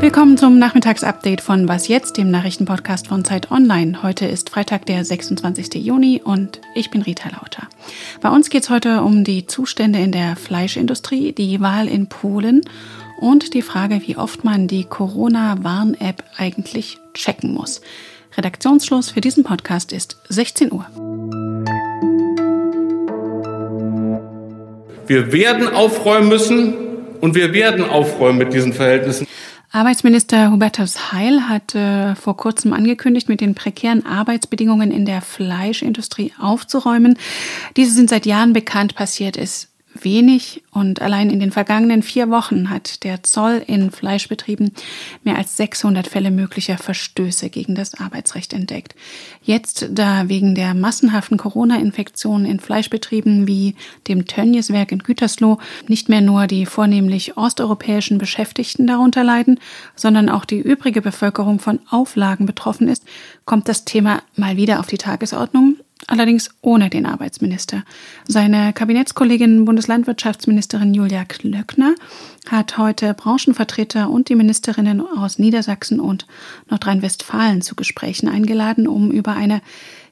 Willkommen zum Nachmittagsupdate von Was jetzt, dem Nachrichtenpodcast von Zeit Online. Heute ist Freitag, der 26. Juni und ich bin Rita Lauter. Bei uns geht es heute um die Zustände in der Fleischindustrie, die Wahl in Polen und die Frage, wie oft man die Corona-Warn-App eigentlich checken muss. Redaktionsschluss für diesen Podcast ist 16 Uhr. Wir werden aufräumen müssen und wir werden aufräumen mit diesen Verhältnissen. Arbeitsminister Hubertus Heil hat äh, vor kurzem angekündigt, mit den prekären Arbeitsbedingungen in der Fleischindustrie aufzuräumen. Diese sind seit Jahren bekannt, passiert ist wenig und allein in den vergangenen vier Wochen hat der Zoll in Fleischbetrieben mehr als 600 Fälle möglicher Verstöße gegen das Arbeitsrecht entdeckt. Jetzt, da wegen der massenhaften Corona-Infektionen in Fleischbetrieben wie dem Tönnieswerk in Gütersloh nicht mehr nur die vornehmlich osteuropäischen Beschäftigten darunter leiden, sondern auch die übrige Bevölkerung von Auflagen betroffen ist, kommt das Thema mal wieder auf die Tagesordnung allerdings ohne den Arbeitsminister. Seine Kabinettskollegin Bundeslandwirtschaftsministerin Julia Klöckner hat heute Branchenvertreter und die Ministerinnen aus Niedersachsen und Nordrhein-Westfalen zu Gesprächen eingeladen, um über eine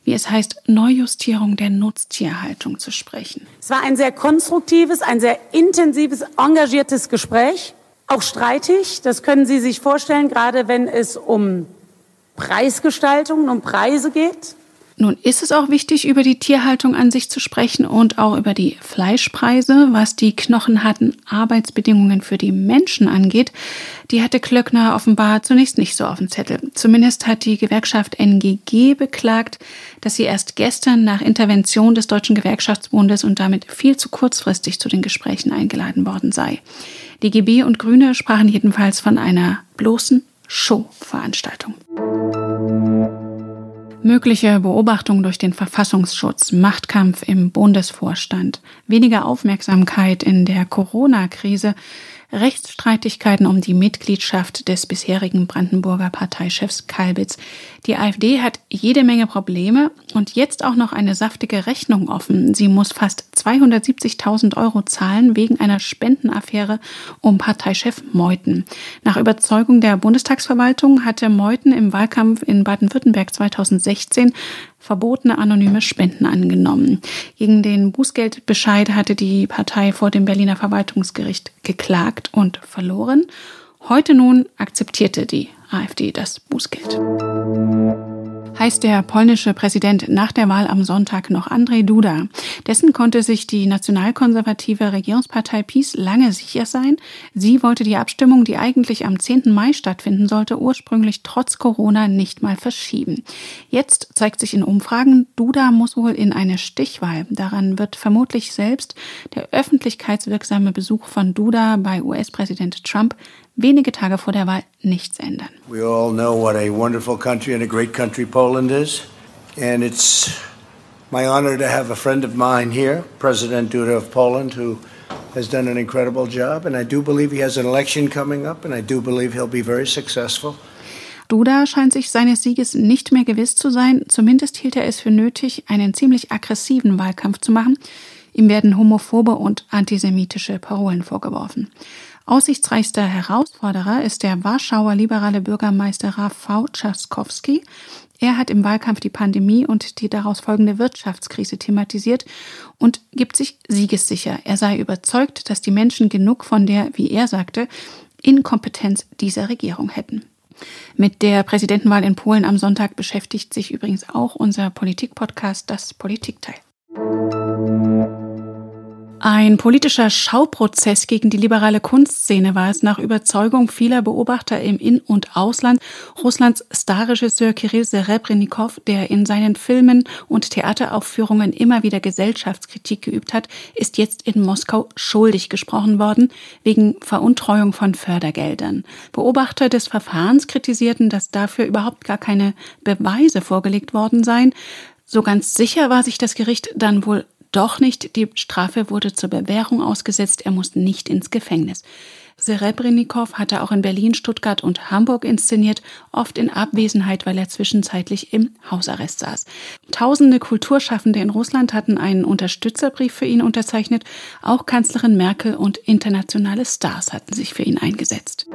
wie es heißt, Neujustierung der Nutztierhaltung zu sprechen. Es war ein sehr konstruktives, ein sehr intensives, engagiertes Gespräch, auch streitig, das können Sie sich vorstellen, gerade wenn es um Preisgestaltung, um Preise geht. Nun ist es auch wichtig, über die Tierhaltung an sich zu sprechen und auch über die Fleischpreise, was die knochenharten Arbeitsbedingungen für die Menschen angeht. Die hatte Klöckner offenbar zunächst nicht so auf dem Zettel. Zumindest hat die Gewerkschaft NGG beklagt, dass sie erst gestern nach Intervention des Deutschen Gewerkschaftsbundes und damit viel zu kurzfristig zu den Gesprächen eingeladen worden sei. Die GB und Grüne sprachen jedenfalls von einer bloßen Showveranstaltung. Mögliche Beobachtung durch den Verfassungsschutz, Machtkampf im Bundesvorstand, weniger Aufmerksamkeit in der Corona-Krise, Rechtsstreitigkeiten um die Mitgliedschaft des bisherigen Brandenburger Parteichefs Kalbitz. Die AfD hat jede Menge Probleme und jetzt auch noch eine saftige Rechnung offen. Sie muss fast 270.000 Euro zahlen wegen einer Spendenaffäre um Parteichef Meuthen. Nach Überzeugung der Bundestagsverwaltung hatte Meuthen im Wahlkampf in Baden-Württemberg 2016 verbotene anonyme Spenden angenommen. Gegen den Bußgeldbescheid hatte die Partei vor dem Berliner Verwaltungsgericht geklagt und verloren. Heute nun akzeptierte die AfD das Bußgeld heißt der polnische Präsident nach der Wahl am Sonntag noch Andrzej Duda. Dessen konnte sich die nationalkonservative Regierungspartei PiS lange sicher sein. Sie wollte die Abstimmung, die eigentlich am 10. Mai stattfinden sollte, ursprünglich trotz Corona nicht mal verschieben. Jetzt zeigt sich in Umfragen, Duda muss wohl in eine Stichwahl. Daran wird vermutlich selbst der öffentlichkeitswirksame Besuch von Duda bei US-Präsident Trump wenige Tage vor der Wahl nichts ändern. We all know what a wonderful country and a great country Poland is. And it's my honor to have a friend of mine here, President Duda of Poland, who has done an incredible job. And I do believe he has an election coming up, and I do believe he'll be very successful. Duda scheint sich seines Sieges nicht mehr gewiss zu sein. Zumindest hielt er es für nötig, einen ziemlich aggressiven Wahlkampf zu machen. Ihm werden homophobe und antisemitische Parolen vorgeworfen. Aussichtsreichster Herausforderer ist der Warschauer liberale Bürgermeister Rafał Trzaskowski. Er hat im Wahlkampf die Pandemie und die daraus folgende Wirtschaftskrise thematisiert und gibt sich siegessicher. Er sei überzeugt, dass die Menschen genug von der, wie er sagte, Inkompetenz dieser Regierung hätten. Mit der Präsidentenwahl in Polen am Sonntag beschäftigt sich übrigens auch unser Politikpodcast Das Politikteil. Ein politischer Schauprozess gegen die liberale Kunstszene war es nach Überzeugung vieler Beobachter im In- und Ausland. Russlands Starregisseur Kirill Serebrennikov, der in seinen Filmen und Theateraufführungen immer wieder Gesellschaftskritik geübt hat, ist jetzt in Moskau schuldig gesprochen worden wegen Veruntreuung von Fördergeldern. Beobachter des Verfahrens kritisierten, dass dafür überhaupt gar keine Beweise vorgelegt worden seien. So ganz sicher war sich das Gericht dann wohl doch nicht. Die Strafe wurde zur Bewährung ausgesetzt. Er muss nicht ins Gefängnis. Serebrennikov hatte auch in Berlin, Stuttgart und Hamburg inszeniert, oft in Abwesenheit, weil er zwischenzeitlich im Hausarrest saß. Tausende Kulturschaffende in Russland hatten einen Unterstützerbrief für ihn unterzeichnet. Auch Kanzlerin Merkel und internationale Stars hatten sich für ihn eingesetzt.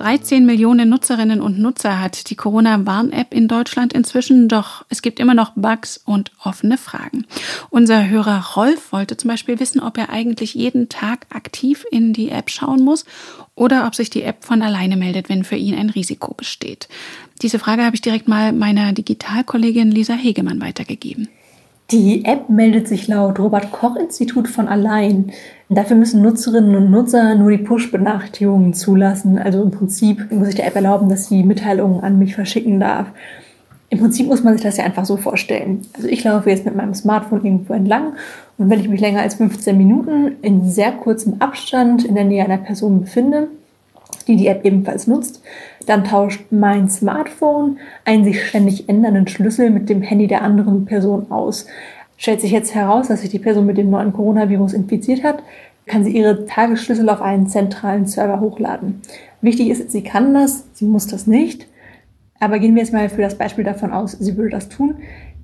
13 Millionen Nutzerinnen und Nutzer hat die Corona-Warn-App in Deutschland inzwischen, doch es gibt immer noch Bugs und offene Fragen. Unser Hörer Rolf wollte zum Beispiel wissen, ob er eigentlich jeden Tag aktiv in die App schauen muss oder ob sich die App von alleine meldet, wenn für ihn ein Risiko besteht. Diese Frage habe ich direkt mal meiner Digitalkollegin Lisa Hegemann weitergegeben. Die App meldet sich laut Robert Koch Institut von allein. Dafür müssen Nutzerinnen und Nutzer nur die Push-Benachrichtigungen zulassen. Also im Prinzip muss ich der App erlauben, dass sie Mitteilungen an mich verschicken darf. Im Prinzip muss man sich das ja einfach so vorstellen. Also ich laufe jetzt mit meinem Smartphone irgendwo entlang und wenn ich mich länger als 15 Minuten in sehr kurzem Abstand in der Nähe einer Person befinde, die die App ebenfalls nutzt, dann tauscht mein Smartphone einen sich ständig ändernden Schlüssel mit dem Handy der anderen Person aus. Stellt sich jetzt heraus, dass sich die Person mit dem neuen Coronavirus infiziert hat, kann sie ihre Tagesschlüssel auf einen zentralen Server hochladen. Wichtig ist, sie kann das, sie muss das nicht. Aber gehen wir jetzt mal für das Beispiel davon aus, sie würde das tun.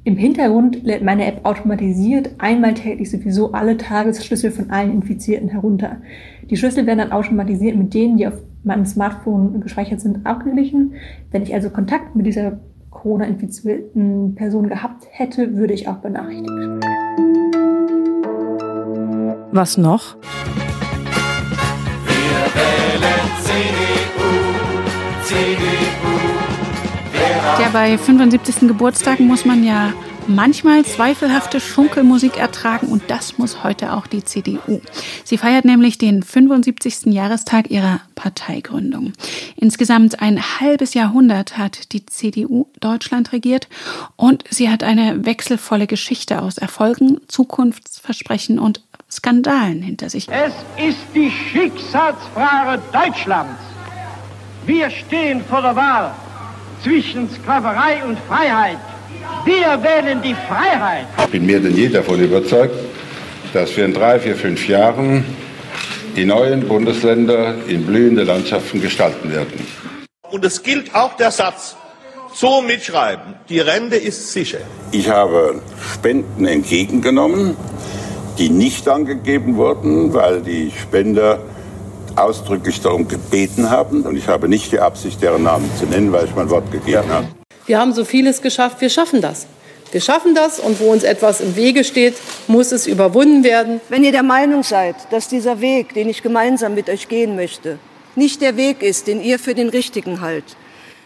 Im Hintergrund lädt meine App automatisiert einmal täglich sowieso alle Tagesschlüssel von allen Infizierten herunter. Die Schlüssel werden dann automatisiert mit denen, die auf meinem Smartphone gespeichert sind, abgeglichen. Wenn ich also Kontakt mit dieser Corona-infizierten Person gehabt hätte, würde ich auch benachrichtigt. Was noch? Wir wählen CDU, CDU. Bei 75. Geburtstagen muss man ja manchmal zweifelhafte Schunkelmusik ertragen und das muss heute auch die CDU. Sie feiert nämlich den 75. Jahrestag ihrer Parteigründung. Insgesamt ein halbes Jahrhundert hat die CDU Deutschland regiert und sie hat eine wechselvolle Geschichte aus Erfolgen, Zukunftsversprechen und Skandalen hinter sich. Es ist die Schicksalsfrage Deutschlands. Wir stehen vor der Wahl zwischen Sklaverei und Freiheit. Wir wählen die Freiheit. Ich bin mehr denn je davon überzeugt, dass wir in drei, vier, fünf Jahren die neuen Bundesländer in blühende Landschaften gestalten werden. Und es gilt auch der Satz, so mitschreiben, die Rente ist sicher. Ich habe Spenden entgegengenommen, die nicht angegeben wurden, weil die Spender ausdrücklich darum gebeten haben. Und ich habe nicht die Absicht, deren Namen zu nennen, weil ich mein Wort gegeben habe. Wir haben so vieles geschafft, wir schaffen das. Wir schaffen das und wo uns etwas im Wege steht, muss es überwunden werden. Wenn ihr der Meinung seid, dass dieser Weg, den ich gemeinsam mit euch gehen möchte, nicht der Weg ist, den ihr für den richtigen haltet,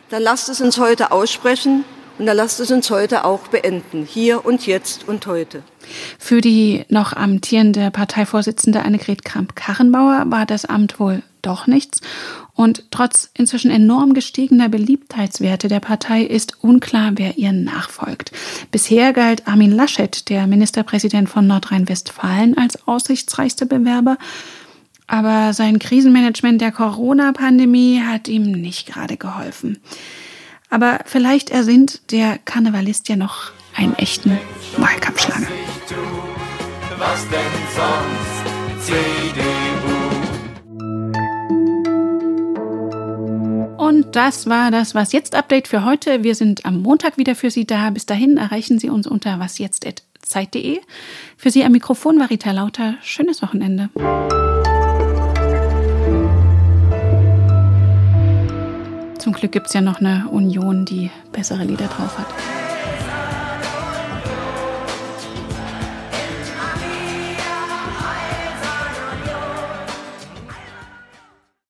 dann lasst es uns heute aussprechen und dann lasst es uns heute auch beenden, hier und jetzt und heute. Für die noch amtierende Parteivorsitzende Annegret Kramp-Karrenbauer war das Amt wohl doch nichts. Und trotz inzwischen enorm gestiegener Beliebtheitswerte der Partei ist unklar, wer ihr nachfolgt. Bisher galt Armin Laschet, der Ministerpräsident von Nordrhein-Westfalen, als aussichtsreichster Bewerber. Aber sein Krisenmanagement der Corona-Pandemie hat ihm nicht gerade geholfen. Aber vielleicht ersinnt der Karnevalist ja noch einen echten Wahlkampfschlange. Was denn sonst? CDU. Und das war das Was jetzt Update für heute. Wir sind am Montag wieder für Sie da. Bis dahin erreichen Sie uns unter wasjetzt.zeit.de. Für Sie am Mikrofon war Rita Lauter. Schönes Wochenende. Zum Glück gibt es ja noch eine Union, die bessere Lieder drauf hat.